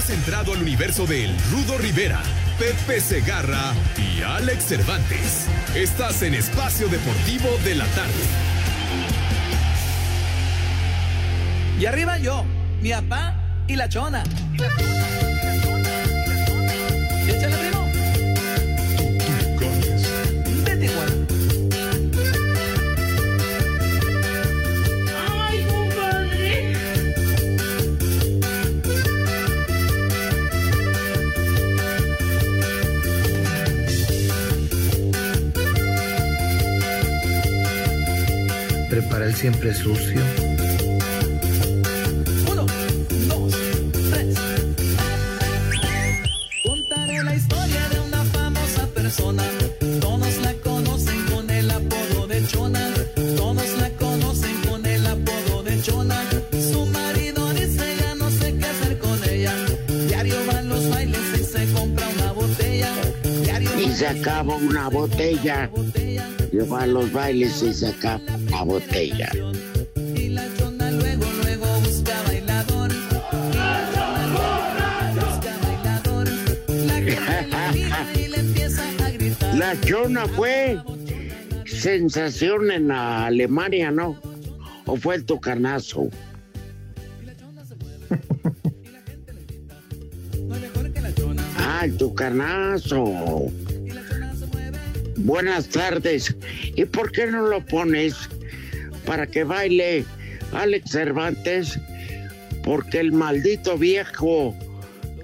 Has entrado al universo de El Rudo Rivera, Pepe Segarra y Alex Cervantes. Estás en Espacio Deportivo de la Tarde. Y arriba yo, mi papá y la chona. Échale, primo. Vete, Prepara el siempre sucio. Uno, dos, tres. Contaré la historia de una famosa persona. Todos la conocen con el apodo de Chona. Todos la conocen con el apodo de Chona. Su marido dice ya no sé qué hacer con ella. Diario va a los bailes y se compra una botella. Diario Y se acaba una botella. Lleva a los bailes y se acaba botella. Y la chona luego, luego busca bailador. La chona fue sensación en la Alemania, ¿no? ¿O fue el tucanazo? Ah, el tucanazo. Buenas tardes. ¿Y por qué no lo pones para que baile Alex Cervantes? Porque el maldito viejo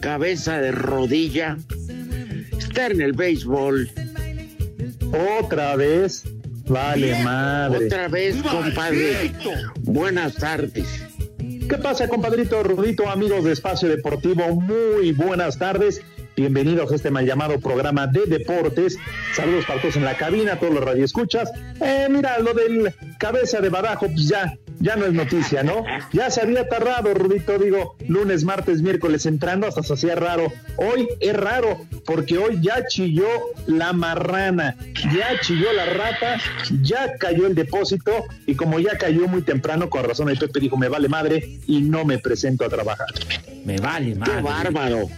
cabeza de rodilla está en el béisbol. Otra vez. Vale, madre. Otra vez, compadre. Buenas tardes. ¿Qué pasa, compadrito Rudito, amigos de Espacio Deportivo? Muy buenas tardes. Bienvenidos a este mal llamado programa de deportes. Saludos para todos en la cabina, todos los radioescuchas. Eh, mira, lo del cabeza de badajo, pues ya, ya no es noticia, ¿no? Ya se había tardado, Rudito, digo, lunes, martes, miércoles entrando, hasta se hacía raro. Hoy es raro, porque hoy ya chilló la marrana, ya chilló la rata, ya cayó el depósito, y como ya cayó muy temprano, con razón el Pepe dijo, me vale madre, y no me presento a trabajar. Me vale madre. Qué bárbaro.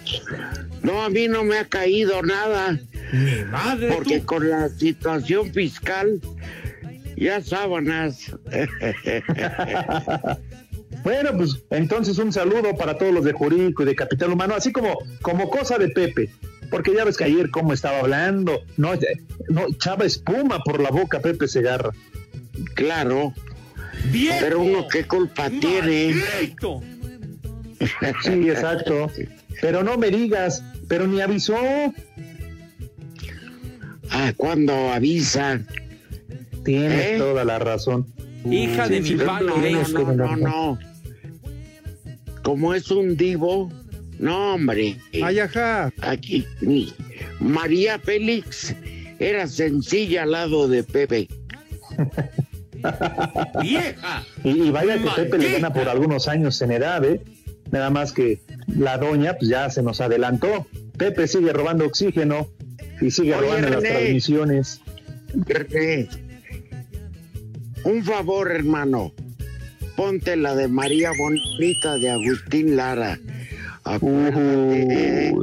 No, a mí no me ha caído nada. Mi madre. Porque tú. con la situación fiscal, ya sábanas. Bueno, pues entonces un saludo para todos los de Jurico y de Capital Humano, así como, como cosa de Pepe, porque ya ves que ayer cómo estaba hablando, no, no echaba espuma por la boca Pepe Segarra. Claro. Pero uno qué culpa tiene. Sí, exacto. Pero no me digas, pero ni avisó. Ah, cuando avisa. Tienes ¿Eh? toda la razón. Hija de Sí, mi padre. No, no, no. Como es un divo, no, hombre. Ay, ajá. Aquí, ni- María Félix era sencilla al lado de Pepe. Vieja. Y, y vaya que Maldita. Pepe le gana por algunos años en edad, ¿eh? Nada más que la doña pues ya se nos adelantó. Pepe sigue robando oxígeno y sigue Oye, robando las transmisiones. René, un favor, hermano. Ponte la de María Bonita de Agustín Lara. Acuérdate de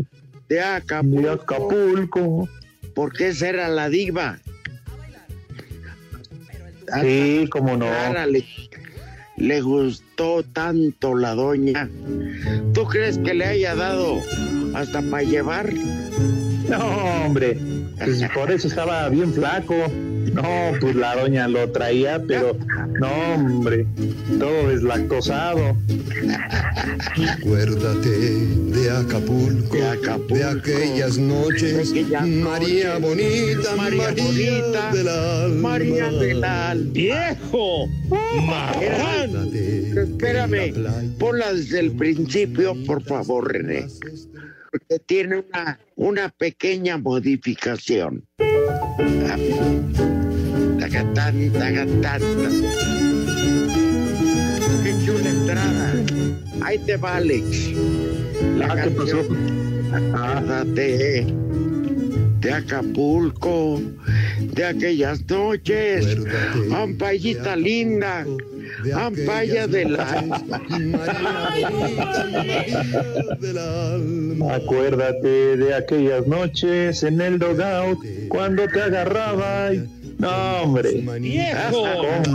De Acapulco. Acapulco. Porque esa era la diva. Sí, cómo no. Lara le, le gustó tanto la doña. ¿Tú ¿Tú crees que le haya dado hasta para llevar? No, hombre, pues por eso estaba bien flaco. No, pues la doña lo traía, pero no, hombre, todo deslactosado. Acuérdate de Acapulco, de, aquellas noches, María bonita, María, bonita, del alma. María del alma. ¡Viejo! Marrán. Espérame, ponla desde el principio, por favor, René. Porque tiene una, una pequeña modificación. Tagatán, tagatán. Qué chula entrada. Ahí te va, Alex. La Ah, ¿qué pasó? Acuérdate de Acapulco, de aquellas noches. Ampayita linda, ampaya del alma. Acuérdate de aquellas noches en el dogout cuando te agarraba y... No, hombre. ¡Viejo!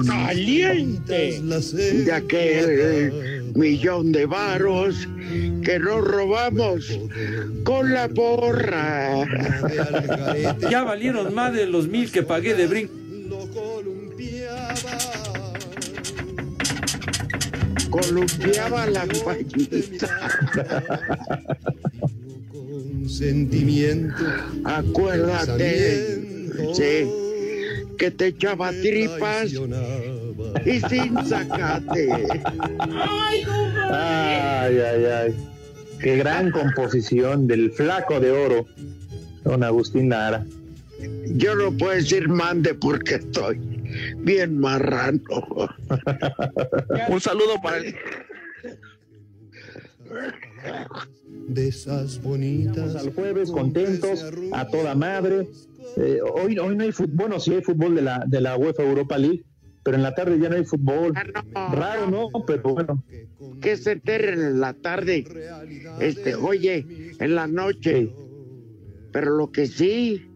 ¡Caliente! De aquel millón de varos que nos robamos con la porra. Ya valieron más de los mil que pagué de brinco. Columpiaba la. Sentimiento. Acuérdate, sí, que te echaba tripas y sin sacate. ¡Ay! Ay, ay, ay. Qué gran composición del flaco de oro, don Agustín Lara. Yo no puedo decir mande porque estoy bien marrano. Un saludo para el. De esas bonitas. Al jueves contentos, a toda madre. Eh, hoy, hoy no hay fútbol, bueno, sí hay fútbol de la, de la UEFA Europa League, pero en la tarde ya no hay fútbol. Raro, ¿no? Pero bueno. Que se enteren en la tarde, este, oye, en la noche. Pero lo que sí,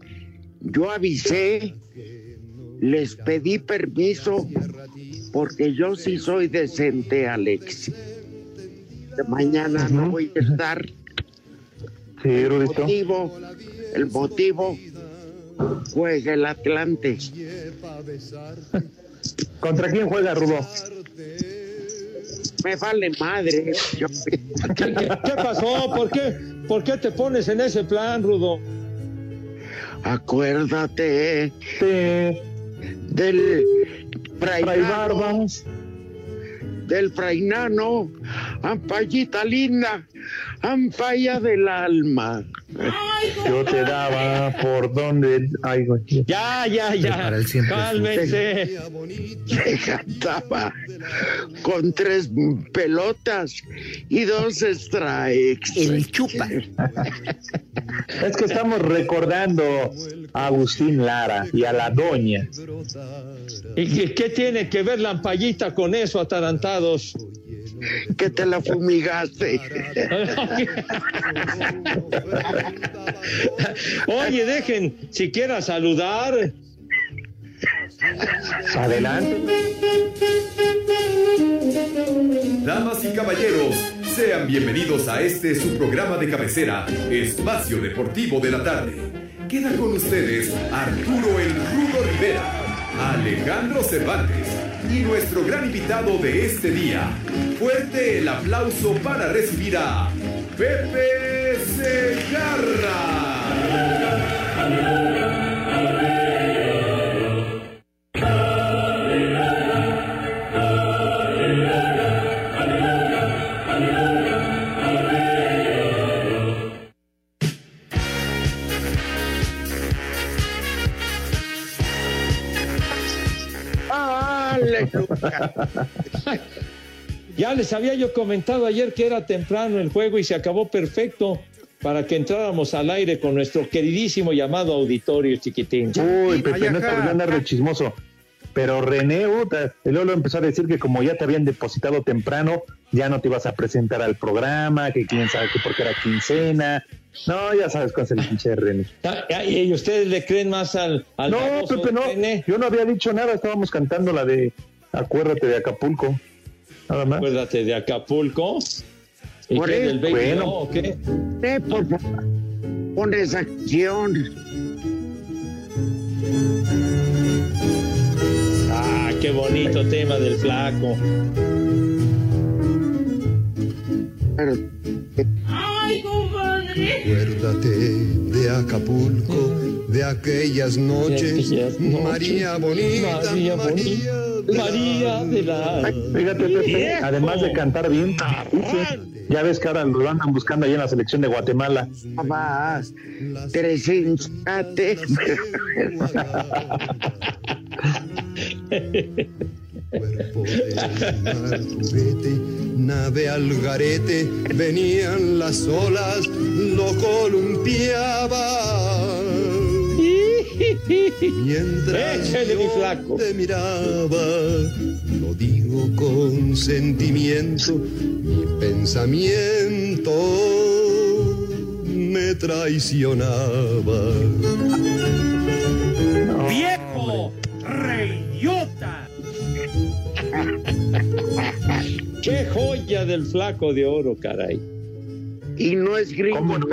yo avisé, les pedí permiso, porque yo sí soy decente, Alex. Mañana no voy a estar. Sí, el motivo, el motivo, juega el Atlante. ¿Contra quién juega Rudo? Me vale madre. Yo- ¿Qué, qué- qué pasó? ¿Por qué, ¿Por qué te pones en ese plan, Rudo? Acuérdate Sí. Del Fray Barbas. del frainano, ampallita linda, ampalla del alma. Yo te daba por donde. Ay, güey. Ya, ya, ya. Cálmense. que cantaba con tres pelotas y dos strikes. El chupa. Es que estamos recordando a Agustín Lara y a la doña. ¿Y qué, qué tiene que ver la ampallita con eso, atarantados? Que te la fumigaste. Oye, dejen siquiera saludar. Adelante. Damas y caballeros, sean bienvenidos a este su programa de cabecera, Espacio Deportivo de la Tarde. Queda con ustedes Arturo El Rudo Rivera, Alejandro Cervantes y nuestro gran invitado de este día. Fuerte el aplauso para recibir a Pepe Segarra. Ya les había yo comentado ayer que era temprano el juego y se acabó perfecto para que entráramos al aire con nuestro queridísimo llamado auditorio chiquitín. Uy, Pepe, no andar de chismoso. Pero René, puta, y luego lo empezó a decir que como ya te habían depositado temprano, ya no te ibas a presentar al programa, que quién sabe que porque era quincena. No, ya sabes cuál es el pinche René. Ah, ah, ¿Y ustedes le creen más al, al No, Pepe, no. René? Yo no había dicho nada, estábamos cantando la de Acuérdate de Acapulco. Nada más. Acuérdate de Acapulco. ¿Y Por qué, del Baby bueno. No, o qué? Eh, por favor, pon esa acción. Ah, qué bonito tema del flaco. ¡Ay, compadre! Acuérdate de Acapulco, de aquellas noches, aquellas noches, María bonita, María bonita, María de la... Fíjate, Pepe, además de cantar bien, ya ves que ahora lo andan buscando ahí en la selección de Guatemala. Vas, Teresínsate. Cuerpo nave al garete, venían las olas, lo columpiaba. Mientras Échale, mi yo flaco. te miraba, lo digo con sentimiento, mi pensamiento me traicionaba. ¡Viejo! ¡Reyota! ¡Qué joya del flaco de oro, caray! Y no es gringo. ¿Cómo no?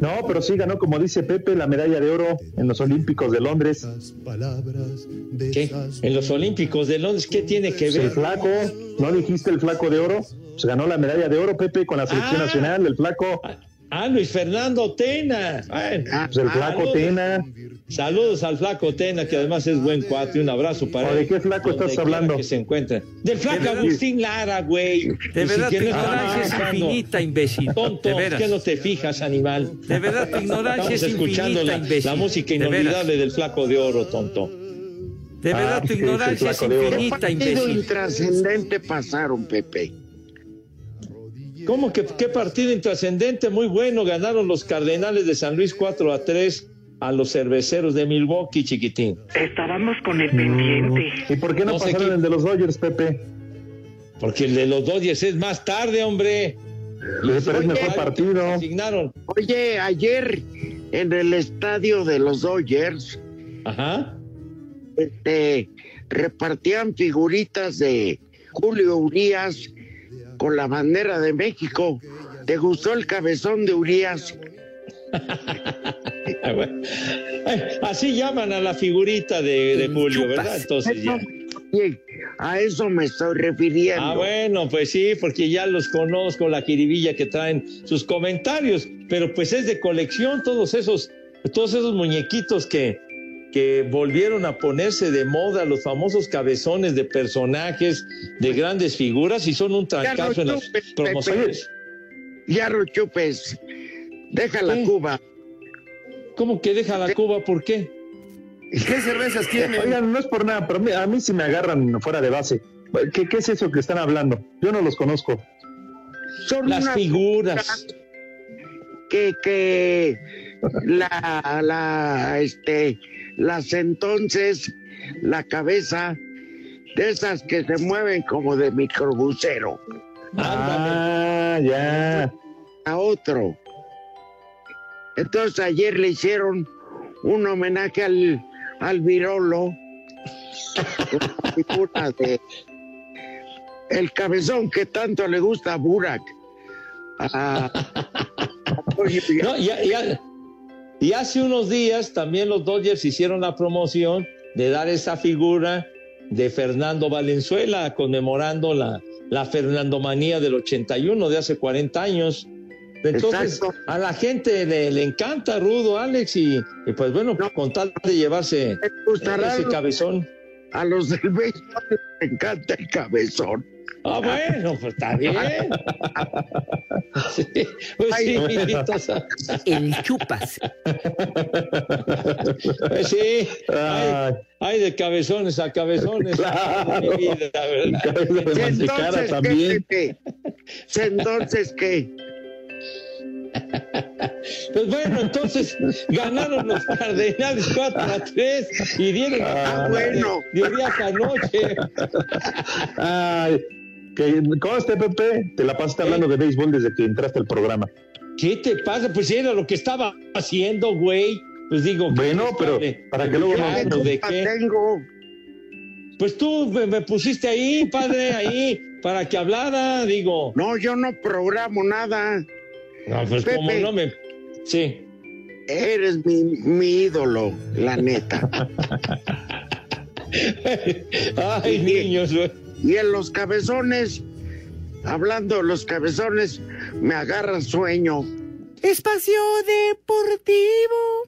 No, pero sí ganó, como dice Pepe, la medalla de oro en los Olímpicos de Londres. ¿Qué? En los Olímpicos de Londres, ¿qué tiene que Pues el ver? flaco, ¿no dijiste el flaco de oro? Pues ganó la medalla de oro, Pepe, con la selección Ah. nacional, el flaco. Ah, Luis Fernando Tena. Bueno, Pues el flaco saludos. Tena. Saludos al flaco Tena, que además es buen cuate. Un abrazo para ¿O él. de qué flaco estás hablando? Que se encuentra. Del flaco verdad. Agustín Lara, güey. De verdad, tu siquiera ignorancia es infinita, imbécil. Tonto, De. ¿qué no te fijas, animal? De verdad, tu ignorancia Estamos es escuchando infinita, la, imbécil. la música De inolvidable del flaco de oro, tonto. De verdad, Ah, tu ignorancia es de oro. ¿Qué infinita, imbécil. intrascendente pasaron, Pepe? ¿Cómo que qué partido intrascendente? Muy bueno. Ganaron los Cardenales de San Luis 4 a 3 a los cerveceros de Milwaukee, chiquitín. Estábamos con el pendiente. ¿Y por qué no, pasaron el de los Dodgers, Pepe? Porque el de los Dodgers es más tarde, hombre. Pero es mejor partido. Asignaron. Oye, ayer en el estadio de los Dodgers, Ajá. este, repartían figuritas de Julio Urias con la bandera de México. ¿Te gustó el cabezón de Urias? Ah, bueno. Así llaman a la figurita de, de Julio. ¿verdad? Entonces ya. A eso me estoy refiriendo. Ah, bueno, pues sí, porque ya los conozco, la jiribilla que traen sus comentarios, pero pues es de colección todos esos, todos esos muñequitos que, que volvieron a ponerse de moda, los famosos cabezones de personajes, de grandes figuras, y son un trancazo en las chupes, promociones. Ya no chupes. Deja la ¿Qué? Cuba. ¿Cómo que deja la Cuba? ¿Por qué? ¿Qué cervezas tienen? Oigan, no es por nada, pero a mí- sí me agarran fuera de base. ¿Qué, qué es eso que están hablando? Yo no los conozco. Son Las figuras. que, que la, la, este, las entonces, la cabeza de esas que se mueven como de microbusero Ah, ya. a otro. Entonces ayer le hicieron un homenaje al, al virolo de el cabezón que tanto le gusta a Burak. Ah, No, y, y- y hace unos días también los Dodgers hicieron la promoción de dar esa figura de Fernando Valenzuela conmemorando la, la Fernandomanía del 81 de hace 40 años. Entonces, Exacto. a la gente le, le encanta Rudo, Alex, y, y pues bueno, con tal de llevarse ¿Te gustará ese cabezón. A los del béisbol les encanta el cabezón. Ah, bueno, pues está bien. Sí, pues sí, El chupas. pues sí, hay, Ay, hay de cabezones a cabezones. Claro. De Entonces, ¿qué, también. Pepe? Entonces, ¿qué? Pues bueno, entonces ganaron los Cardenales 4 a 3 y dieron Ah, bueno. de días anoche. Ay, que conste, Pepe, te la pasaste hablando de béisbol desde que entraste al programa. ¿Qué te pasa? Pues era lo que estaba haciendo, güey. Pues digo, ¿qué Bueno, pero de- para que luego no- ¿de qué? tengo? Pues tú me, me pusiste ahí, padre, ahí. para que hablara, digo. No, yo no programo nada. No, pues como no me. Sí. Eres mi, mi ídolo, la neta. Ay, niños. Y en los cabezones, hablando de los cabezones, me agarra sueño. Espacio Deportivo.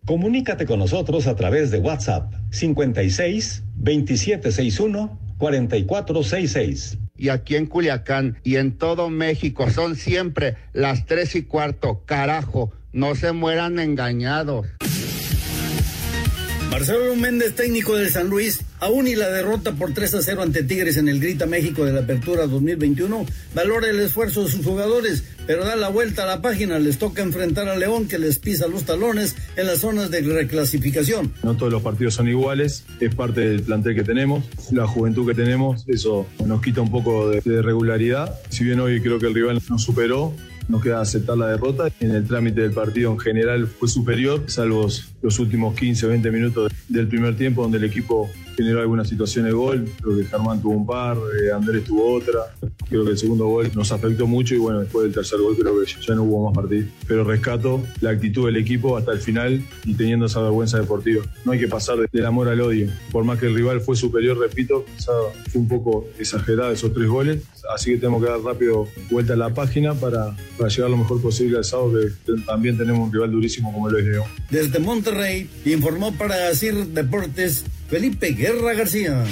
Comunícate con nosotros a través de WhatsApp 56 2761 4466. Y aquí en Culiacán y en todo México son siempre las tres y cuarto. Carajo, no se mueran engañados. Marcelo Méndez, técnico del San Luis, aún y la derrota por 3 a 0 ante Tigres en el Grita México de la Apertura 2021, valora el esfuerzo de sus jugadores, pero da la vuelta a la página. Les toca enfrentar a León que les pisa los talones en las zonas de reclasificación. No todos los partidos son iguales, es parte del plantel que tenemos, la juventud que tenemos, eso nos quita un poco de, de regularidad. Si bien hoy creo que el rival nos superó, nos queda aceptar la derrota. En el trámite del partido en general fue superior, salvo los últimos 15, 20 minutos del primer tiempo donde el equipo generó alguna situación de gol. Creo que Germán tuvo un par, eh, Andrés tuvo otra. Creo que el segundo gol nos afectó mucho y bueno, después del tercer gol creo que ya no hubo más partido. Pero rescato la actitud del equipo hasta el final y teniendo esa vergüenza deportiva. No hay que pasar del amor al odio. Por más que el rival fue superior, repito, fue un poco exagerado esos tres goles. Así que tenemos que dar rápido vuelta a la página para, para llegar lo mejor posible al sábado, que también tenemos un rival durísimo como lo es León. Desde Monterrey informó para CIR Deportes Felipe Guerra García.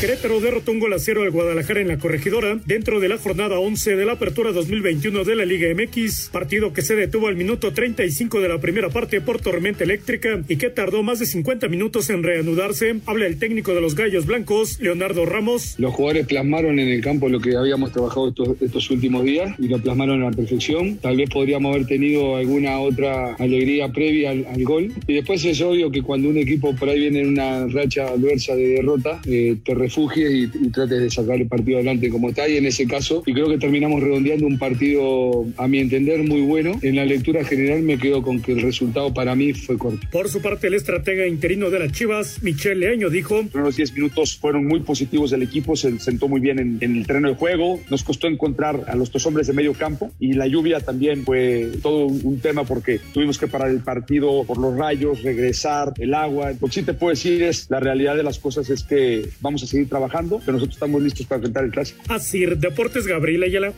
Querétaro derrotó un gol a cero al Guadalajara en la corregidora dentro de la jornada 11 de la apertura 2021 de la Liga MX, partido que se detuvo al minuto 35 de la primera parte por tormenta eléctrica y que tardó más de 50 minutos en reanudarse. Habla el técnico de los Gallos Blancos, Leonardo Ramos. Los jugadores plasmaron en el campo lo que habíamos trabajado estos, últimos días y lo plasmaron a la perfección. Tal vez podríamos haber tenido alguna otra alegría previa al, al gol. Y después es obvio que cuando un equipo por ahí viene en una racha adversa de derrota, eh, te refugies y, y, trates de sacar el partido adelante como está. Y en ese caso, y creo que terminamos redondeando un partido, a mi entender, muy bueno. En la lectura general me quedo con que el resultado para mí fue corto. Por su parte, el estratega interino de las Chivas, Michel Leaño, dijo: Los primeros 10 minutos fueron muy positivos del equipo, se sentó muy bien en, en, el terreno de juego. Nos costó encontrar a los dos hombres de medio campo y la lluvia también fue todo un, un tema porque tuvimos que parar el partido por los rayos, regresar, el agua. Lo que sí te puedo decir es la realidad de las cosas es que vamos a seguir trabajando, pero nosotros estamos listos para enfrentar el clásico. Así, Deportes Gabriel Ayala.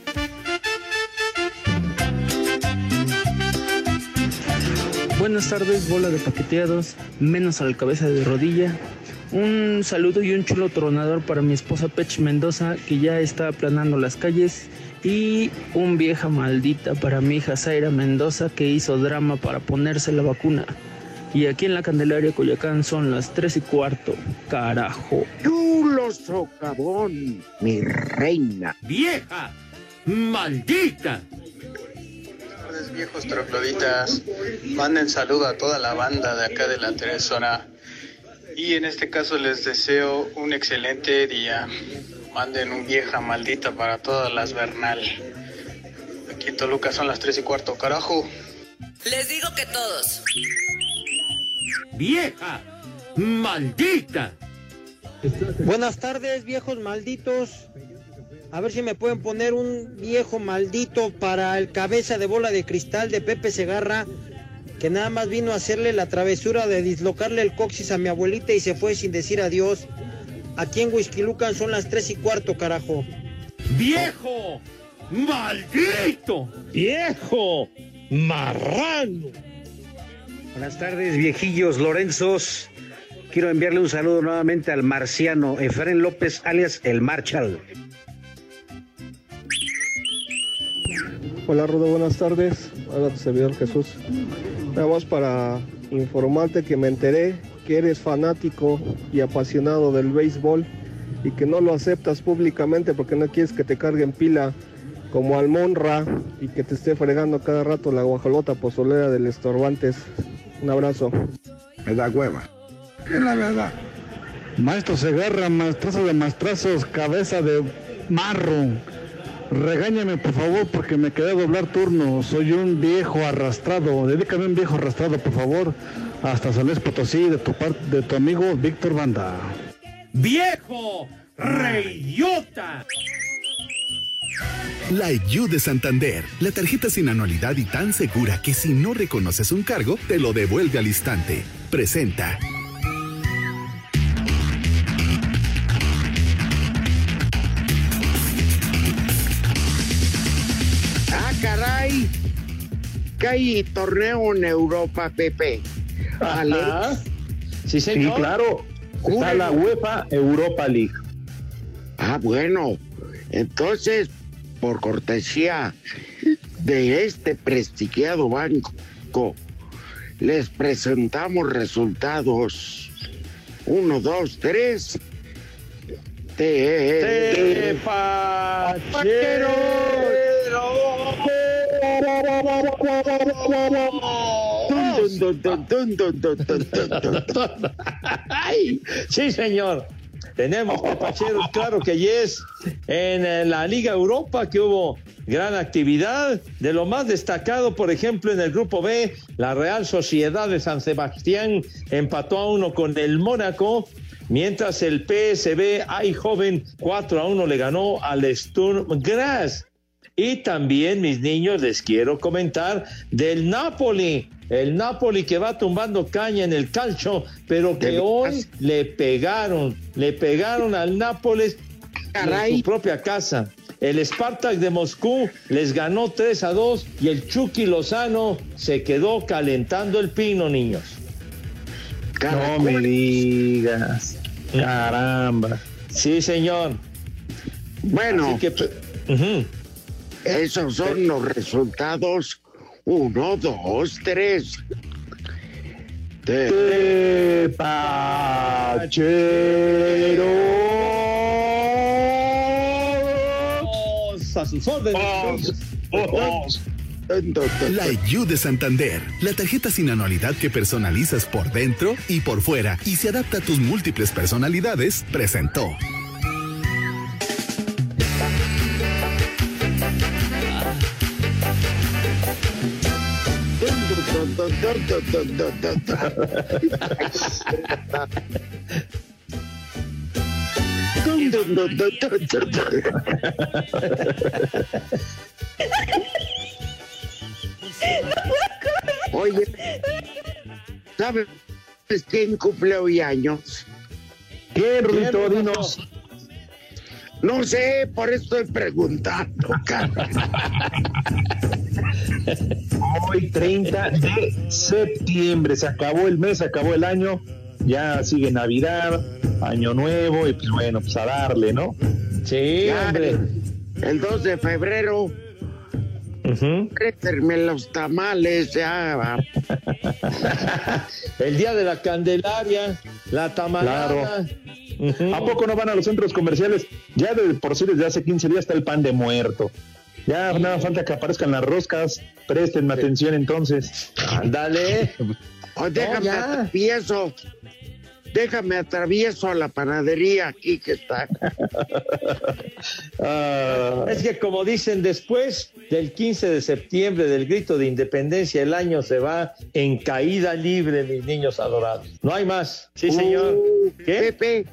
Buenas tardes, bola de paqueteados, menos a la cabeza de rodilla. Un saludo y un chulo tronador para mi esposa Pech Mendoza, que ya está aplanando las calles. Y un vieja maldita para mi hija Zaira Mendoza, que hizo drama para ponerse la vacuna. Y aquí en la Candelaria Coyacán son las tres y cuarto. Carajo. Chulo socavón, mi reina. ¡Vieja! ¡Maldita! viejos trogloditas, manden saludo a toda la banda de acá de la Teresona y en este caso les deseo un excelente día. Manden un vieja maldita para todas las Bernal. Aquí en Toluca son las tres y cuarto, carajo. Les digo que todos. ¡Vieja! ¡Maldita! Buenas tardes, viejos malditos. A ver si me pueden poner un viejo maldito para el cabeza de bola de cristal de Pepe Segarra, que nada más vino a hacerle la travesura de dislocarle el coxis a mi abuelita y se fue sin decir adiós. Aquí en Huizquilucan son las tres y cuarto, carajo. ¡Viejo! ¡Maldito! ¡Viejo! ¡Marrano! Buenas tardes, viejillos Lorenzos. Quiero enviarle un saludo nuevamente al marciano Efren López, alias el Marshall. Hola Rudo, buenas tardes. Hola tu servidor Jesús. Nada más para informarte que me enteré que eres fanático y apasionado del béisbol y que no lo aceptas públicamente porque no quieres que te carguen pila como Almonra y que te esté fregando cada rato la guajolota pozolera del Estorbantes. Un abrazo. Me da hueva. Es la verdad. Maestro Segarra, maestrazo de maestrazos, cabeza de marro. Regáñame por favor porque me quedé a doblar turno. Soy un viejo arrastrado. Dedícame un viejo arrastrado, por favor. Hasta San Luis Potosí, de tu, par de tu amigo Víctor Banda. ¡Viejo! ¡Reyota! La You de Santander, la tarjeta sin anualidad y tan segura que si no reconoces un cargo, te lo devuelve al instante. Presenta. Ah, caray. Que hay torneo en Europa, Pepe. Ajá. Sí, señor. Sí, claro. Está la UEFA Europa League. Ah, bueno. Entonces, por cortesía de este prestigiado banco, les presentamos resultados. Uno, dos, tres. Te, Ay, sí, señor. Tenemos tepacheros, claro que yes. En eh, la Liga Europa que hubo gran actividad. De lo más destacado, por ejemplo, en el grupo B, la Real Sociedad de San Sebastián empató a uno con el Mónaco. Mientras el PSB Joven 4 a 1 le ganó al Sturm Graz. Y también, mis niños, les quiero comentar del Napoli. El Napoli que va tumbando caña en el calcio, pero que hoy le pegaron, le pegaron al Nápoles en su propia casa. El Spartak de Moscú les ganó 3 a 2 y el Chucky Lozano se quedó calentando el pino, niños. No me digas. Caramba. Sí, señor. Bueno, Así que, esos son los resultados. Uno, dos, tres. Te- a sus órdenes. La You de Santander, la tarjeta sin anualidad que personalizas por dentro y por fuera y se adapta a tus múltiples personalidades, presentó. Oye, ¿sabes quién cumple hoy años? ¿Quién, Rudito? Dinos. No sé, por eso estoy preguntando. cara. Hoy 30 de septiembre. Se acabó el mes, se acabó el año. Ya sigue Navidad, Año Nuevo y pues bueno, pues a darle, ¿no? Sí, Ya, hombre. El 2 de febrero, créterme los tamales, ya. va. El día de la Candelaria, la tamalada. ¿A poco no van a los centros comerciales? Ya de por sí desde hace 15 días está el pan de muerto. Ya nada falta que aparezcan las roscas. Préstenme atención entonces. Ándale. O déjame atravieso. Déjame atravieso a la panadería aquí que está. Ah, Es que como dicen, después del 15 de septiembre del grito de independencia, el año se va en caída libre, mis niños adorados. No hay más. Sí, señor. Uh, ¿Qué? Pepe,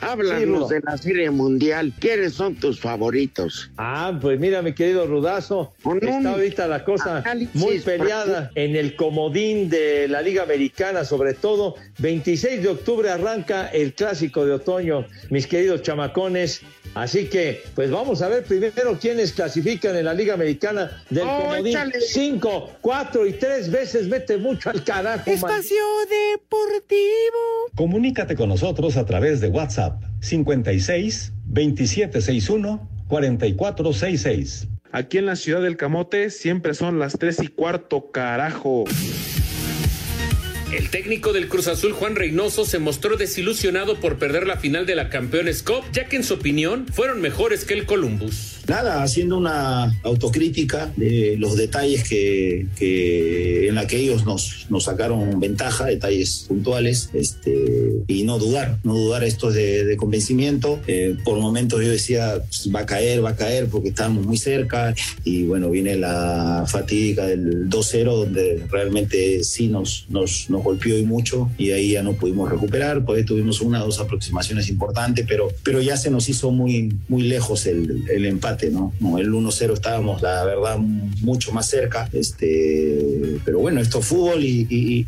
háblanos de la serie mundial. ¿Quiénes son tus favoritos? Ah, pues mira, mi querido Rudazo, está ahorita la cosa muy peleada en el comodín de la Liga Americana, sobre todo. 26 de octubre arranca el clásico de otoño, mis queridos chamacones. Así que, pues vamos a ver primero quiénes clasifican en la Liga Americana del Oh, comodín. échale. Cinco, cuatro y tres veces mete mucho al carajo. man. Espacio Deportivo. Comunícate con nosotros a través de WhatsApp 56 2761 4466. Aquí en la ciudad del Camote siempre son las tres y cuarto, carajo. El técnico del Cruz Azul, Juan Reynoso, se mostró desilusionado por perder la final de la Campeones Cup, ya que en su opinión fueron mejores que el Columbus. Nada, haciendo una autocrítica de los detalles que, que en la que ellos nos, nos sacaron ventaja, detalles puntuales, este, y no dudar, no dudar esto es de, de convencimiento. Eh, por momentos yo decía, pues, va a caer, va a caer, porque estábamos muy cerca, y bueno, viene la fatídica del 2-0, donde realmente sí nos, nos, nos golpeó y mucho, y ahí ya no pudimos recuperar, pues tuvimos una o dos aproximaciones importantes, pero, pero ya se nos hizo muy, muy lejos el, el empate empate, ¿no? no el 1-0 estábamos, la verdad, mucho más cerca, este, pero bueno, esto es fútbol y,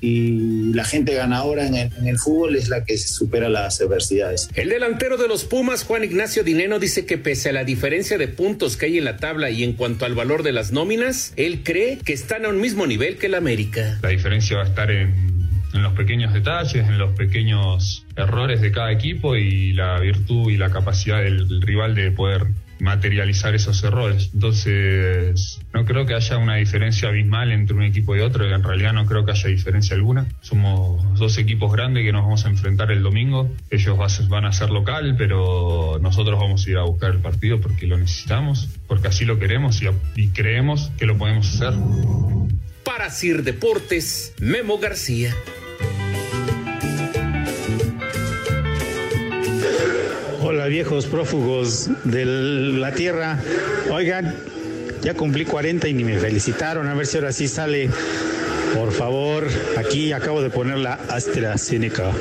la gente ganadora en el, en el fútbol es la que supera las adversidades. El delantero de los Pumas, Juan Ignacio Dineno, dice que pese a la diferencia de puntos que hay en la tabla y en cuanto al valor de las nóminas, él cree que están a un mismo nivel que el América. La diferencia va a estar en en los pequeños detalles, en los pequeños errores de cada equipo y la virtud y la capacidad del rival de poder materializar esos errores. Entonces, no creo que haya una diferencia abismal entre un equipo y otro, en realidad no creo que haya diferencia alguna. Somos dos equipos grandes que nos vamos a enfrentar el domingo. Ellos van a ser local, pero nosotros vamos a ir a buscar el partido porque lo necesitamos, porque así lo queremos y, y creemos que lo podemos hacer. Para Sir Deportes, Memo García. Viejos prófugos de la tierra. Oigan, ya cumplí 40 y ni me felicitaron. A ver si ahora sí sale. Por favor, aquí acabo de poner la AstraZeneca.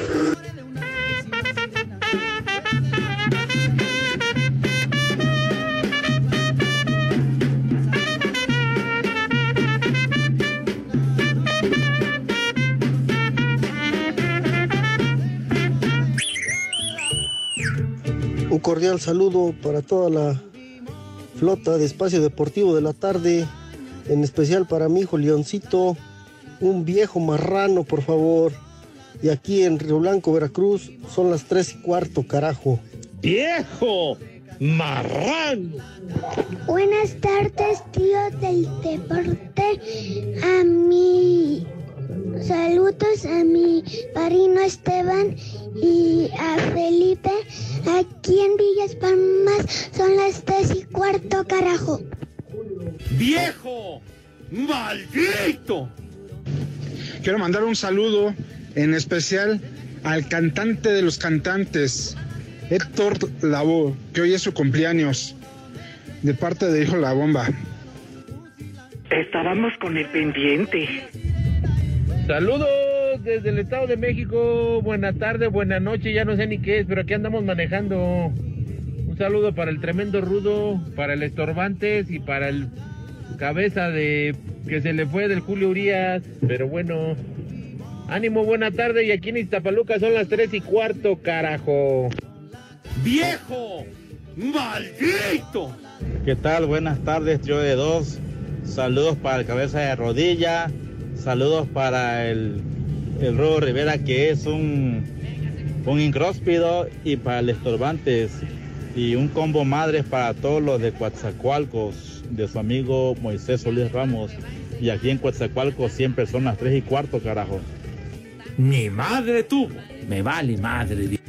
Cordial saludo para toda la flota de espacio deportivo de la tarde, en especial para mi hijo Leoncito, un viejo marrano, por favor. Y aquí en Río Blanco, Veracruz, son las tres y cuarto, carajo. ¡Viejo! marrano. Buenas tardes, tío del deporte. A mí Saludos a mi parino Esteban y a Felipe. Aquí en Villas Palmas son las tres y cuarto, carajo. ¡Viejo! ¡Maldito! Quiero mandar un saludo en especial al cantante de los cantantes, Héctor Lavoe, que hoy es su cumpleaños, de parte de Hijo La Bomba. Estábamos con el pendiente. Saludos desde el Estado de México. Buena tarde, buena noche, ya no sé ni qué es, pero aquí andamos manejando. Un saludo para el tremendo rudo, para el estorbantes y para el cabeza de que se le fue del Julio Urias. Pero bueno, ánimo, buena tarde. Y aquí en Iztapaluca son las tres y cuarto, carajo. ¡Viejo! ¡Maldito! ¿Qué tal? Buenas tardes, yo de dos. Saludos para el cabeza de rodilla Saludos para el, el Rudo Rivera, que es un, un incróspido, y para el Estorbantes. Y un combo madres para todos los de Coatzacoalcos, de su amigo Moisés Solís Ramos. Y aquí en Coatzacoalcos siempre son las 3 y cuarto, carajo. Mi madre tuvo. Me vale madre.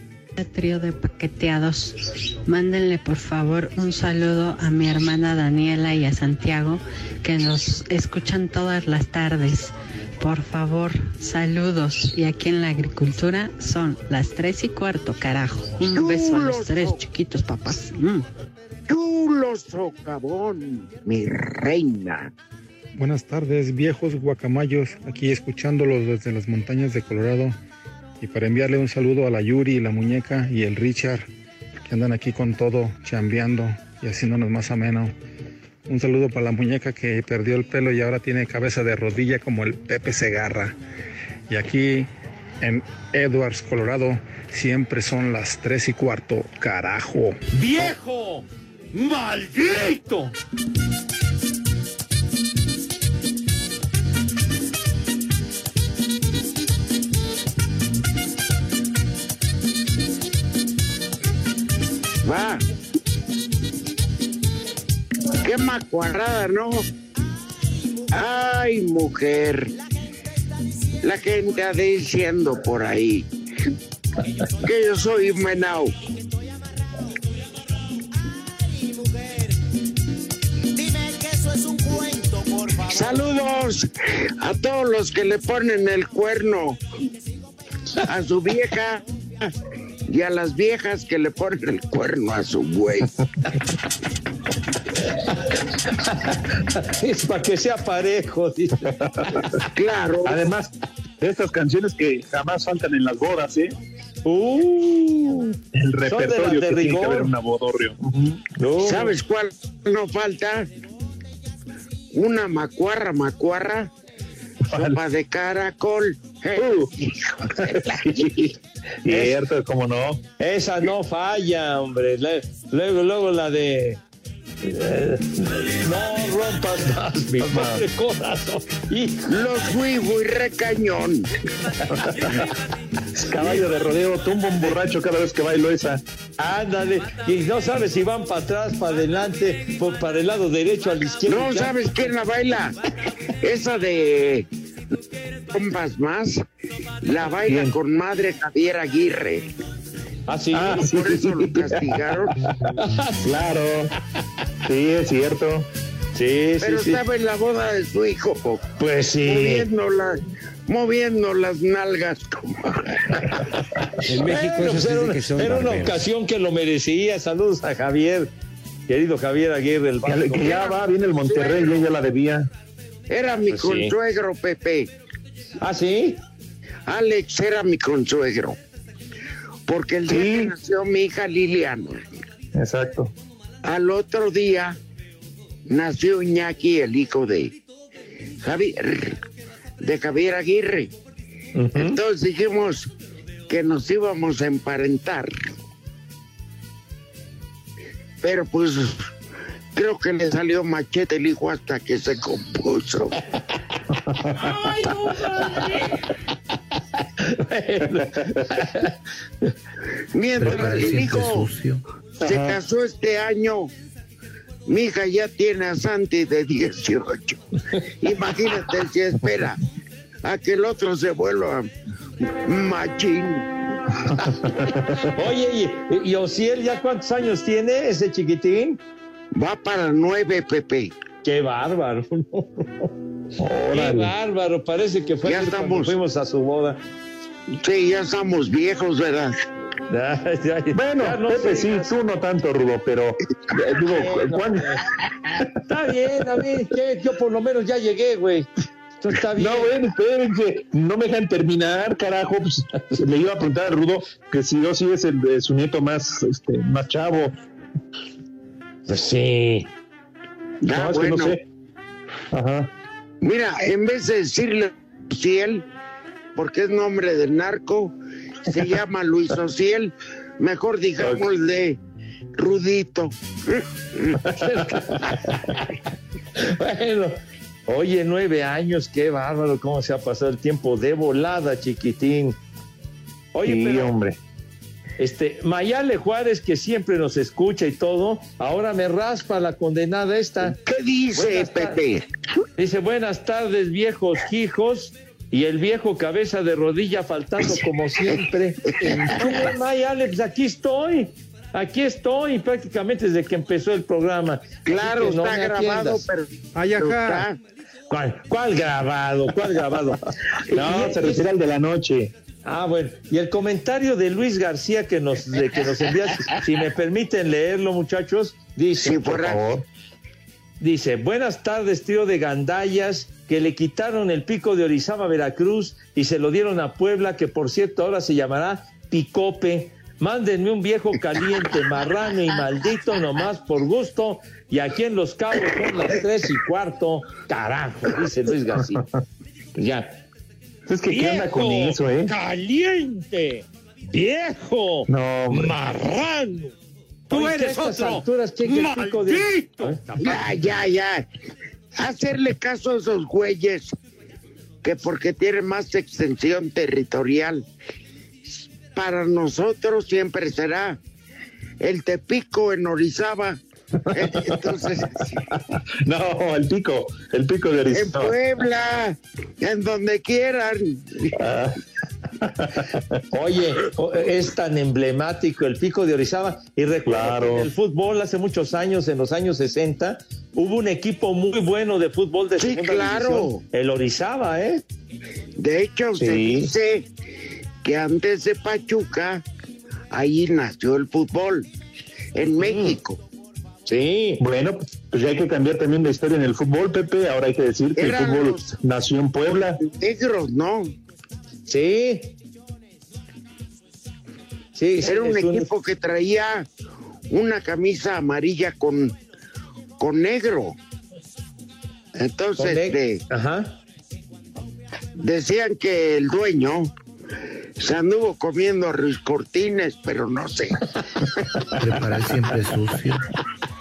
Trío de paqueteados, mándenle por favor un saludo a mi hermana Daniela y a Santiago que nos escuchan todas las tardes. Por favor, saludos. Y aquí en la agricultura son las tres y cuarto, carajo. Un beso a los tres chiquitos papás. Mm. Chulo socavón, mi reina. Buenas tardes, viejos guacamayos, aquí escuchándolos desde las montañas de Colorado. Y para enviarle un saludo a la Yuri, la muñeca y el Richard, que andan aquí con todo, chambeando y haciéndonos más ameno. Un saludo para la muñeca que perdió el pelo y ahora tiene cabeza de rodilla como el Pepe Segarra. Y aquí en Edwards, Colorado, siempre son las tres y cuarto. Carajo. ¡Viejo! ¡Maldito! Va. Qué macuarrada, ¿no? Ay, mujer. La gente ha diciendo por ahí que yo soy menao. Saludos a todos los que le ponen el cuerno a su vieja y a las viejas que le ponen el cuerno a su güey. es para que sea parejo. Claro. Además, de estas canciones que jamás faltan en las bodas, ¿eh? Uh, el repertorio de que tiene que haber un abodorrio. ¿Sabes cuál no falta? Una macuarra, macuarra, sopa de caracol. Uh. Cierto, cómo no. Esa no falla, hombre. Luego, luego la de. No rompas más mi pobre corazón. Y Los huivo y recañón. Caballo de rodeo, tumba un borracho cada vez que bailo esa. ándale. Y no sabes si van para atrás, para adelante, por, para el lado derecho, al izquierdo. No sabes quién la baila. Esa de bombas más, la baila con madre Javier Aguirre. Ah, sí. Ah, sí, Por sí, eso sí. lo castigaron. Claro. Sí, es cierto. Sí, sí, Pero sí. estaba en la boda de su hijo, Pues sí. moviendo, la- moviendo las nalgas. como- En México Bueno, eso pues se era que son era una ocasión que lo merecía. Saludos a Javier, querido Javier Aguirre, el que ya va, viene el Monterrey, ya, ya la debía. Era mi Pues sí. consuegro, Pepe. Ah, sí. Alex era mi consuegro. Porque el día Sí. que nació mi hija Liliana, Exacto. al otro día nació Iñaki, el hijo de Javier, de Javier Aguirre. Entonces dijimos que nos íbamos a emparentar. Pero pues creo que le salió machete el hijo hasta que se compuso. Mientras el hijo se casó este año, mi hija ya tiene a Santi de 18. Imagínate si espera a que el otro se vuelva machín. Oye, ¿y, y Osiel ya cuántos años tiene ese chiquitín? Va para nueve, Pepe. Qué bárbaro. Qué bárbaro. Parece que fue Ya estamos. fuimos a su boda. Sí, ya estamos viejos, ¿verdad? Ya, ya, ya Bueno, no Pepe, sé. sí, tú no tanto, Rudo, pero eh, digo, Bueno, ¿cuándo? Está bien, a mí, ¿qué? yo por lo menos ya llegué, güey. Esto está bien. No, bueno, espérense, no me dejan terminar, carajo. Pues, le iba a preguntar a Rudo que si yo sí es el de su nieto más, este, más chavo. Pues sí. Ah, no, es que no sé. Ajá. Mira, en vez de decirle Ociel, porque es nombre del narco, se llama Luis Ociel, mejor digámosle Rudito. Bueno, oye, nueve años, qué bárbaro, cómo se ha pasado el tiempo de volada, chiquitín. Oye, Sí, pero hombre. este, Mayale Juárez, que siempre nos escucha y todo, ahora me raspa la condenada esta. ¿Qué dice Buenas Pepe? Dice, buenas tardes, viejos hijos. Y el viejo cabeza de rodilla faltando como siempre. ¿Cómo, Mayale? Pues aquí estoy. Aquí estoy prácticamente desde que empezó el programa. Claro, no está grabado, atiendas. pero, Ay, ajá. está- ¿Cuál, cuál grabado? ¿Cuál grabado? No, se refiere al de la noche. Ah, bueno. Y el comentario de Luis García que nos, de, que nos envía, si, si me permiten leerlo, muchachos, dice, Sí, por favor. Dice, buenas tardes, tío de gandallas, que le quitaron el pico de Orizaba, Veracruz, y se lo dieron a Puebla, que por cierto ahora se llamará Picope. Mándenme un viejo caliente, marrano y maldito nomás por gusto. Y aquí en Los Cabos son las tres y cuarto. Carajo, dice Luis García. Pues ya. Es que, ¿qué onda con eso, eh? caliente, viejo, No, marrano. Tú eres otro alturas, pico de- maldito. Ya, ya, ya. Hacerle caso a esos güeyes que porque tienen más extensión territorial, para nosotros siempre será el Tepico en Orizaba. Eh, Entonces, No, el pico, el pico de en Orizaba. Puebla, en donde quieran. Ah, Oye, es tan emblemático el pico de Orizaba. Y recuerdo Claro. que en el fútbol hace muchos años, en los años 60, hubo un equipo muy bueno de fútbol de Sí, segunda claro. división, el Orizaba, ¿eh? De hecho, se Sí. dice que antes de Pachuca, ahí nació el fútbol, en México. Sí. Bueno, pues ya hay que cambiar también la historia en el fútbol, Pepe. Ahora hay que decir que Eran el fútbol los- nació en Puebla. Negros, ¿no? Sí. Sí, Era un equipo que traía una camisa amarilla con, con negro. Entonces, este, decían que el dueño se anduvo comiendo a Ruiz Cortines, pero no sé. Preparar siempre sucio.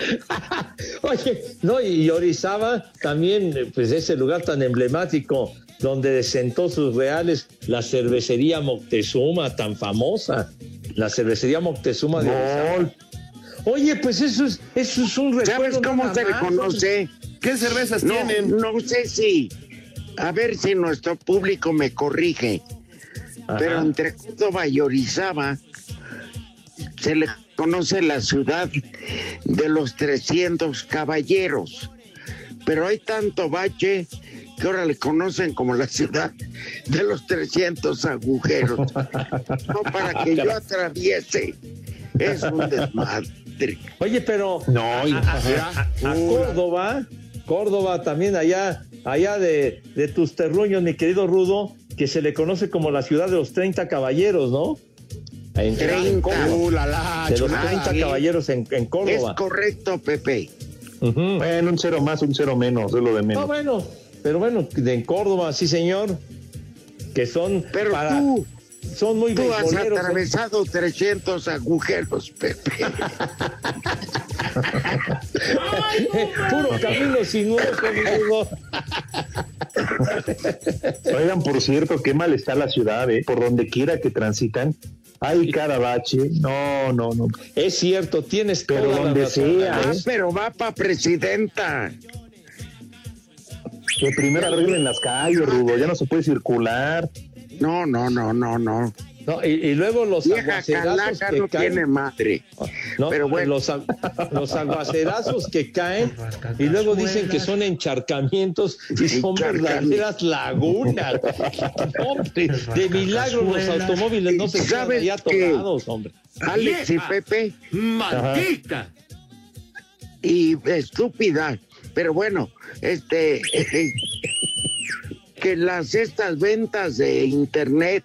Oye, no, y Orizaba también, pues ese lugar tan emblemático donde sentó sus reales la cervecería Moctezuma, tan famosa. La cervecería Moctezuma de Orizaba. Oye, pues eso es, eso es un recuerdo. ¿Sabes cómo se le conoce? ¿Qué cervezas No, tienen? no sé si, a ver si nuestro público me corrige, pero entre Córdoba y Orizaba se le conoce la ciudad de los 300 caballeros, pero hay tanto bache que ahora le conocen como la ciudad de los 300 agujeros. No para que yo atraviese, es un desmadre. Oye, pero No, y- a, a- a- a Córdoba, Córdoba también allá, allá de, de tus terruños, mi querido Rudo, que se le conoce como la ciudad de los 30 caballeros, ¿no? En, 30. Córdoba. Uh, la, la, de los chulada. 30 sí. caballeros en, en Es Córdoba. correcto, Pepe. Bueno, un cero más, un cero menos, es lo de No, menos. bueno, pero bueno, de en Córdoba, sí, señor. Que son Pero para- tú, son muy tú has ¿eh? atravesado 300 agujeros, Pepe. Puro camino sinuoso. Oigan, por cierto, qué mal está la ciudad, ¿eh? Por donde quiera que transitan, hay cada bache. No, no, no. Es cierto, tienes Pero toda la donde razón. sea, Ah, ¿eh? pero va para presidenta. Que primero arreglen las calles, Rudo, ya no se puede circular. No, no, no, no, no. No, y, y luego los Vieja aguacerazos que no caen. tiene madre. No, Pero bueno. los, los aguacerazos que caen y luego dicen que son encharcamientos y son verdaderas lagunas. Hombre, de milagro los automóviles no se quedan ¿Sabes allá qué? atorados, hombre. Alex y. Pepe, ¡Maldita! y estúpida. Pero bueno, este. que las estas ventas de internet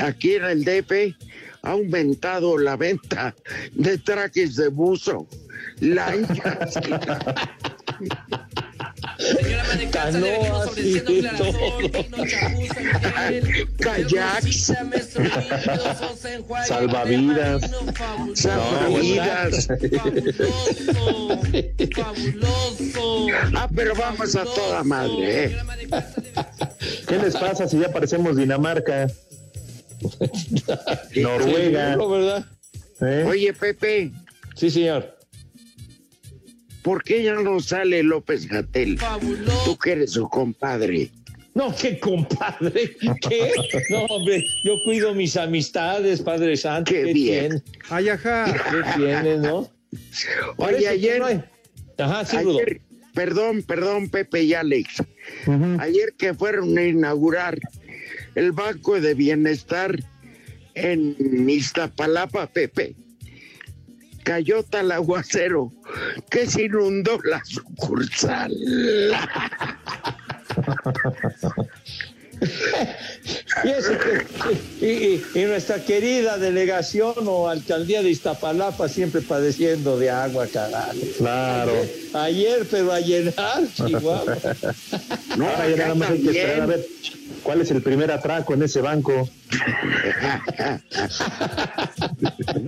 aquí en el DF ha aumentado la venta de trajes de buzo, lanchas. Canoas y todo. Kayaks. Salvavidas. Salvavidas. Ah, pero vamos a toda madre, ¿eh? ¿Qué les pasa si ya parecemos Dinamarca? Noruega. Seguro, ¿verdad? ¿eh? Oye, Pepe, Sí, señor. ¿Por qué ya no sale López Gatel? Tú que eres su compadre. No, qué compadre. ¿Qué? No, hombre, yo cuido mis amistades, Padre Santo. Qué bien. tiene? Ay, ajá. ¿Qué tienes, no? Oye, ayer, no hay- Ajá, sí, ayer, perdón, perdón, Pepe y Alex. Ayer que fueron a inaugurar el Banco de Bienestar en Iztapalapa, Pepe, cayó tal aguacero que se inundó la sucursal. Y, eso que- y- y- y nuestra querida delegación o alcaldía de Iztapalapa siempre padeciendo de agua, carajo. Claro. Ayer, pero a llenar, Chihuahua. No, Ahora ya nada más hay que esperar a ver cuál es el primer atraco en ese banco.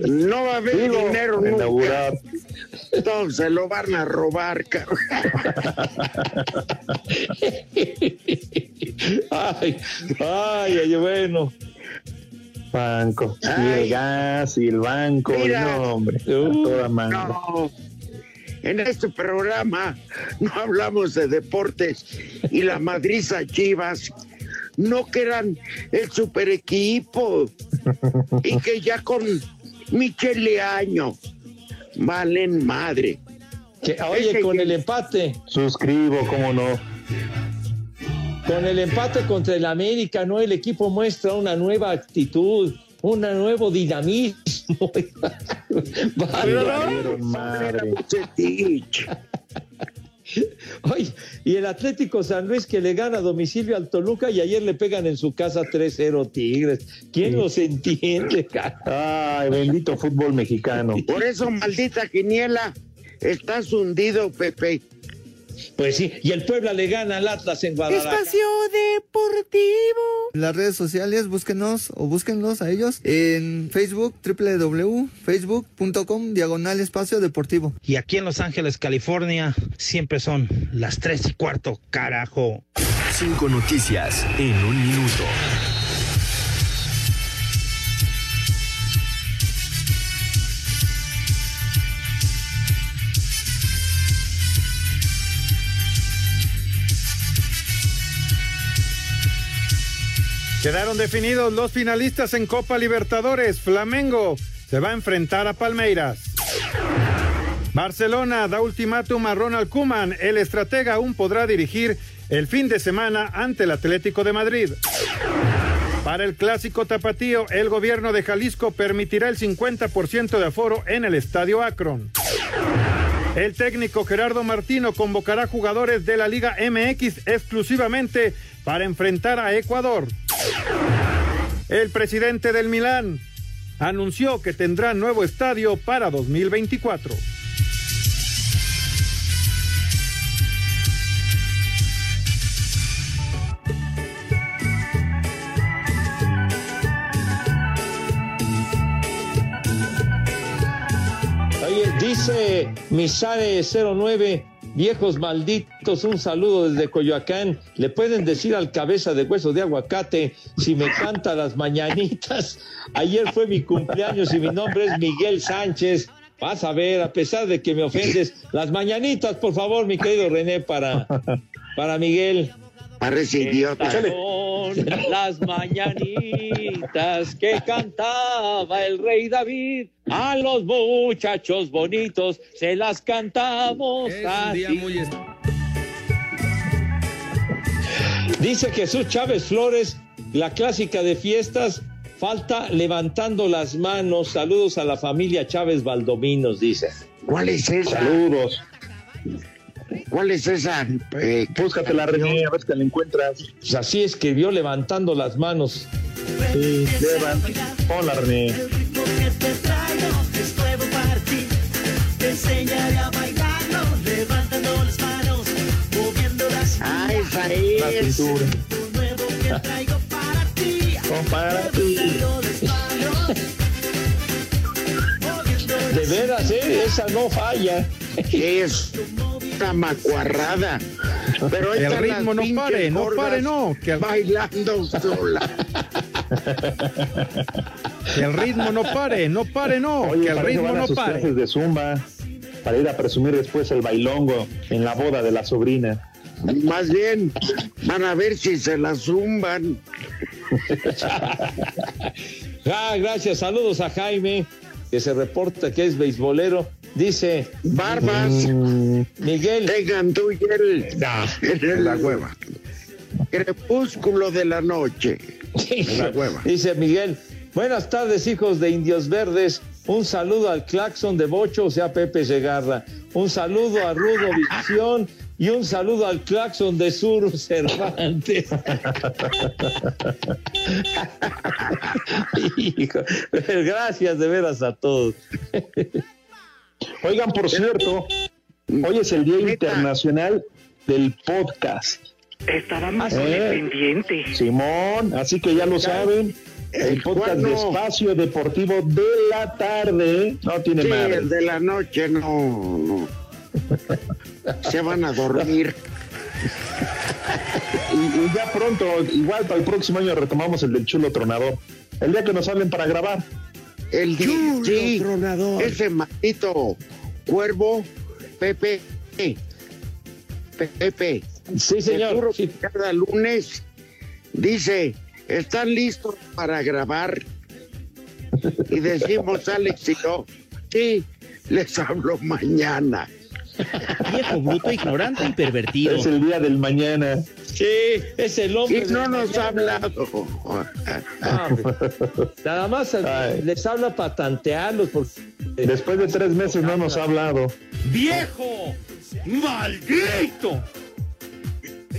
No va a haber Digo, dinero nunca. inaugurar. Se lo van a robar, cabrón. Ay, ay, ay, bueno. Banco. Y el gas y el banco. y Mira. no, hombre. Uh, toda madre. No. En este programa no hablamos de deportes y la madriza Chivas no que eran el super equipo y que ya con Michele Año valen madre. Que, oye, Ese con que- el empate, Suscribo, cómo no. con el empate contra el América, ¿no? El equipo muestra una nueva actitud, un nuevo dinamismo. Valieron madre. Oye, y el Atlético San Luis que le gana a domicilio al Toluca y ayer le pegan en su casa 3-0 Tigres. ¿Quién los entiende? Ay, bendito fútbol mexicano. Por eso, maldita quiniela, estás hundido, Pepe. Pues sí, y el Puebla le gana al Atlas en Guadalajara. Espacio Deportivo. Las redes sociales, búsquenos o búsquenlos a ellos en Facebook, www.facebook.com, diagonal espacio deportivo. Y aquí en Los Ángeles, California, siempre son las tres y cuarto, carajo. Cinco noticias en un minuto. Quedaron definidos los finalistas en Copa Libertadores. Flamengo se va a enfrentar a Palmeiras. Barcelona da ultimátum a Ronald Koeman. El estratega aún podrá dirigir el fin de semana ante el Atlético de Madrid. Para el clásico tapatío, el gobierno de Jalisco permitirá el 50% de aforo en el estadio Akron. El técnico Gerardo Martino convocará jugadores de la Liga MX exclusivamente para enfrentar a Ecuador. El presidente del Milán anunció que tendrá nuevo estadio para 2024. Oye, dice Misare 09, viejos malditos, un saludo desde Coyoacán. Le pueden decir al cabeza de hueso de aguacate si me canta las mañanitas. Ayer fue mi cumpleaños y mi nombre es Miguel Sánchez. Vas a ver, a pesar de que me ofendes, las mañanitas, por favor, mi querido René, para, para Miguel. Parece idiota. Son las mañanitas que cantaba el rey David. A los muchachos bonitos se las cantamos así. Dice Jesús Chávez Flores, la clásica de fiestas, falta levantando las manos. Saludos a la familia Chávez Valdominos, dice. ¿Cuál es esa? Saludos. ¿Cuál es esa? Eh, Búscate la René, a ver si la encuentras. Pues así escribió levantando las manos. Sí. Hola, René. Es nuevo para ti. Te enseñaré a bailarlo, levantando las manos, moviendo las Ah, esa La es. nuevo que traigo para ti. Oh, para ti. De veras, ¿eh? esa no falla. Es una macuarrada. Pero ahí El ritmo no pare, no pare, no. Que el, Bailando sola. que el ritmo no pare, no pare, no. Oye, que el ritmo no sus pare. de zumba para ir a presumir después el bailongo en la boda de la sobrina. Más bien, van a ver si se la zumban. Ah, gracias. Saludos a Jaime, que se reporta que es beisbolero. Dice Barbas, Miguel. tengan tú y él en la cueva. Crepúsculo de la noche. En la cueva. Dice Miguel, buenas tardes hijos de Indios Verdes. Un saludo al Claxon de Bocho, o sea Pepe Segarra. Un saludo a Rudo Visión y un saludo al Claxon de Sur Cervantes. Hijo, gracias de veras a todos. Oigan, por cierto, hoy es el Día Internacional del Podcast. Estábamos Eh, pendiente. Simón, así que ya lo saben. El podcast de. Espacio Deportivo de la tarde. No tiene Sí, madre. el de la noche no, no. Se van a dormir. Y, y ya pronto, igual para el próximo año retomamos el del chulo tronador. El día que nos hablen para grabar. El sí, ese maldito cuervo, Pepe, Pepe. Sí, señor. seguro Sí. que cada lunes dice, ¿están listos para grabar? Y decimos, Alex y yo, sí, les hablo mañana. Viejo bruto, ignorante y pervertido. Es el día del mañana. Sí, es el hombre. Y no nos ha hablado. Ah, Nada más Ay. les habla para tantearlos porque Después de tres meses no nos ha hablado. ¡Viejo! ¡Maldito!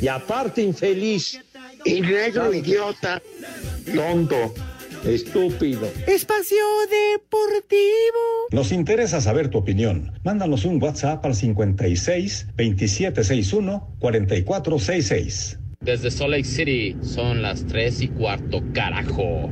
Y aparte infeliz. Y negro idiota. Tonto. Estúpido. Espacio Deportivo. Nos interesa saber tu opinión. Mándanos un WhatsApp al 56 2761 4466. Desde Salt Lake City son las 3 y cuarto, carajo.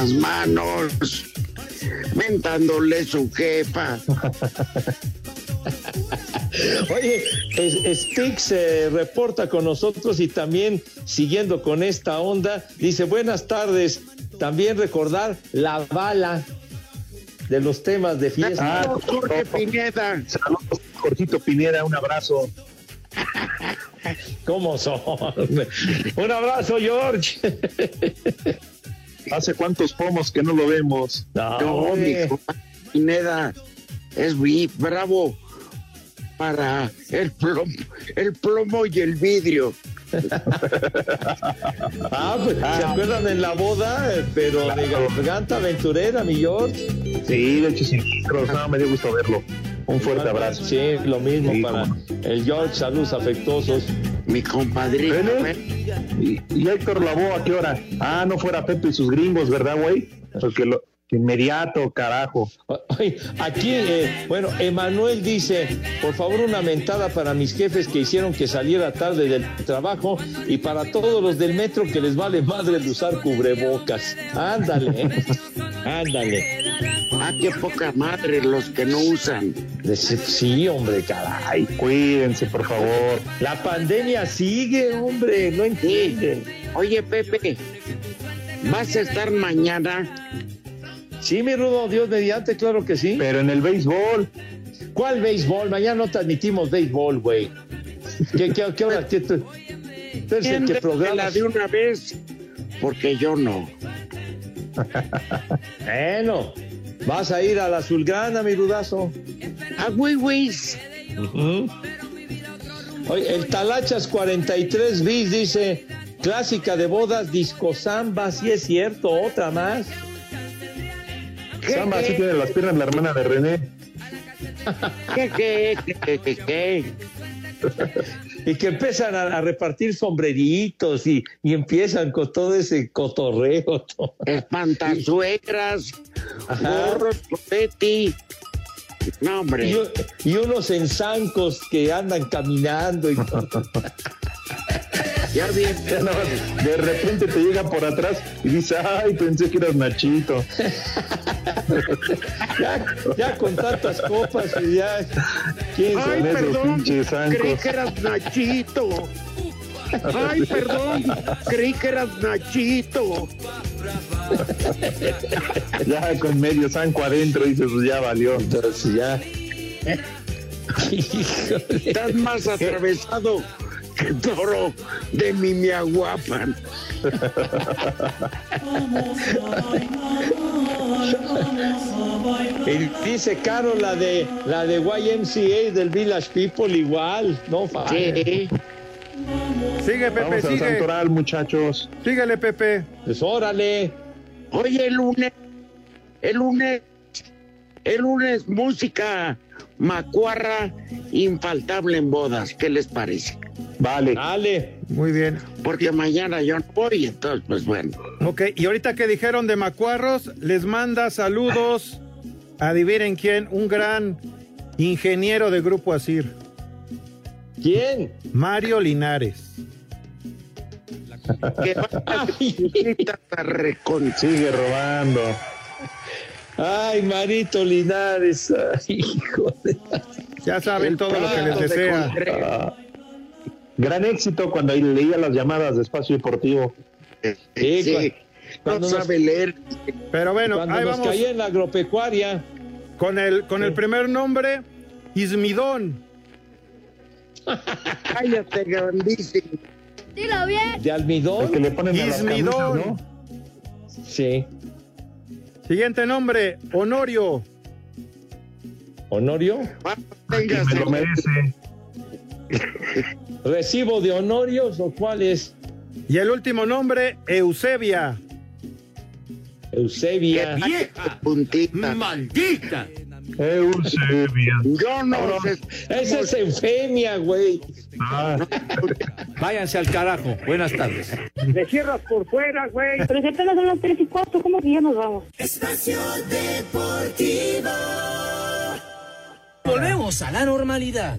Las manos. Mentándole su jefa. Oye, Stix se reporta con nosotros y también siguiendo con esta onda, dice buenas tardes, también recordar la bala de los temas de fiesta. Ah, Jorge Pineda. Saludos, Jorgito Pineda, un abrazo. ¿Cómo son? Un abrazo, George. ¿Hace cuántos pomos que no lo vemos? No, mi compadre Pineda es muy bravo para el plomo, el plomo y el vidrio. Ah, pues, ¿se acuerdan en la boda? Eh, Pero de garganta aventurera, mi George. Sí, de hecho, sinistros. No, me dio gusto verlo. Un fuerte abrazo. Sí, lo mismo Sí, para el George, saludos afectuosos. Mi compadrito. ¿Y, y Héctor Lavoe a qué hora? Ah, no fuera Pepe y sus gringos, ¿verdad, güey? Porque lo inmediato, carajo. Aquí, eh, bueno, Emanuel dice, por favor una mentada para mis jefes que hicieron que saliera tarde del trabajo y para todos los del metro que les vale madre de usar cubrebocas. Ándale, eh. ándale. Ah, qué poca madre los que no usan. Sí, hombre, caray. Cuídense, por favor. La pandemia sigue, hombre, no entienden. Oye, Pepe, ¿vas a estar mañana? Sí, mi Rudo, Dios mediante, claro que sí. Pero en el béisbol. ¿Cuál béisbol? Mañana no transmitimos béisbol, güey. ¿Qué, qué, qué hora? ¿Qué, tú- el que programas? de una vez, porque yo no. Bueno, vas a ir a la azulgrana, mi rudazo. A güey, Oye, el Talachas 43 bis dice, clásica de bodas, disco samba, sí es cierto, otra más. Samba sí tiene las piernas la hermana de René. ¿Qué, qué, qué, qué, qué? Y que empiezan a, a repartir sombreritos y, y empiezan con todo ese cotorreo. Espantazuegras, gorros, confeti. No, hombre. Y, unos ensancos que andan caminando y todo. Ya bien. De repente te llega por atrás y dice, ay, pensé que eras Nachito. ya, ya con tantas copas y ya. ¿quién Ay, sabe? esos perdón, pinches creí que eras Nachito. Ay, perdón, creí que eras Nachito. Ya con medio zanco adentro, dices, pues ya valió. Entonces ya. Estás más atravesado que toro de mi miaguapan. Y dice Caro la de la de YMCA del Village People igual, no falla. Sí. Sigue, Pepe, Vamos al sigue. santoral, muchachos. Síguele, Pepe. Pues órale. Oye, el lunes, el lunes, el lunes, música macuarra infaltable en bodas. ¿Qué les parece? Vale. Dale. Muy bien. Porque mañana yo no voy, entonces, pues bueno. Ok, y ahorita que dijeron de Macuarros, les manda saludos. Adivinen quién, un gran ingeniero de Grupo Asir. ¿Quién? Mario Linares. Que vaya a recon- Sigue robando. Ay, Marito Linares. Ay, hijo de... Ya saben todo lo que les de desea. Ah, gran éxito cuando leía las llamadas de Espacio Deportivo. Sí, Sí, cu- no cuando nos- sabe leer. Pero bueno, Cuando ahí nos vamos. caía en la agropecuaria. Con el, con el primer nombre, Ismidón. Cállate, grandísimo. Dilo bien. ¿De almidón? El que le ponen a las camisas. ¿no? Sí. Siguiente nombre, Honorio. ¿Honorio? Venga, Me lo merece. ¿Recibo de honorios o cuál es? Y el último nombre, Eusebia. Eusebia. ¡Vieja! puntita. ¡Maldita! Eusebia. Yo no sé. Esa es eufemia, güey. Ah, Váyanse al carajo. Buenas tardes. Me cierras por fuera, güey. Pero si apenas son las 3 y 4, ¿cómo que ya nos vamos? Espacio Deportivo. Volvemos a la normalidad.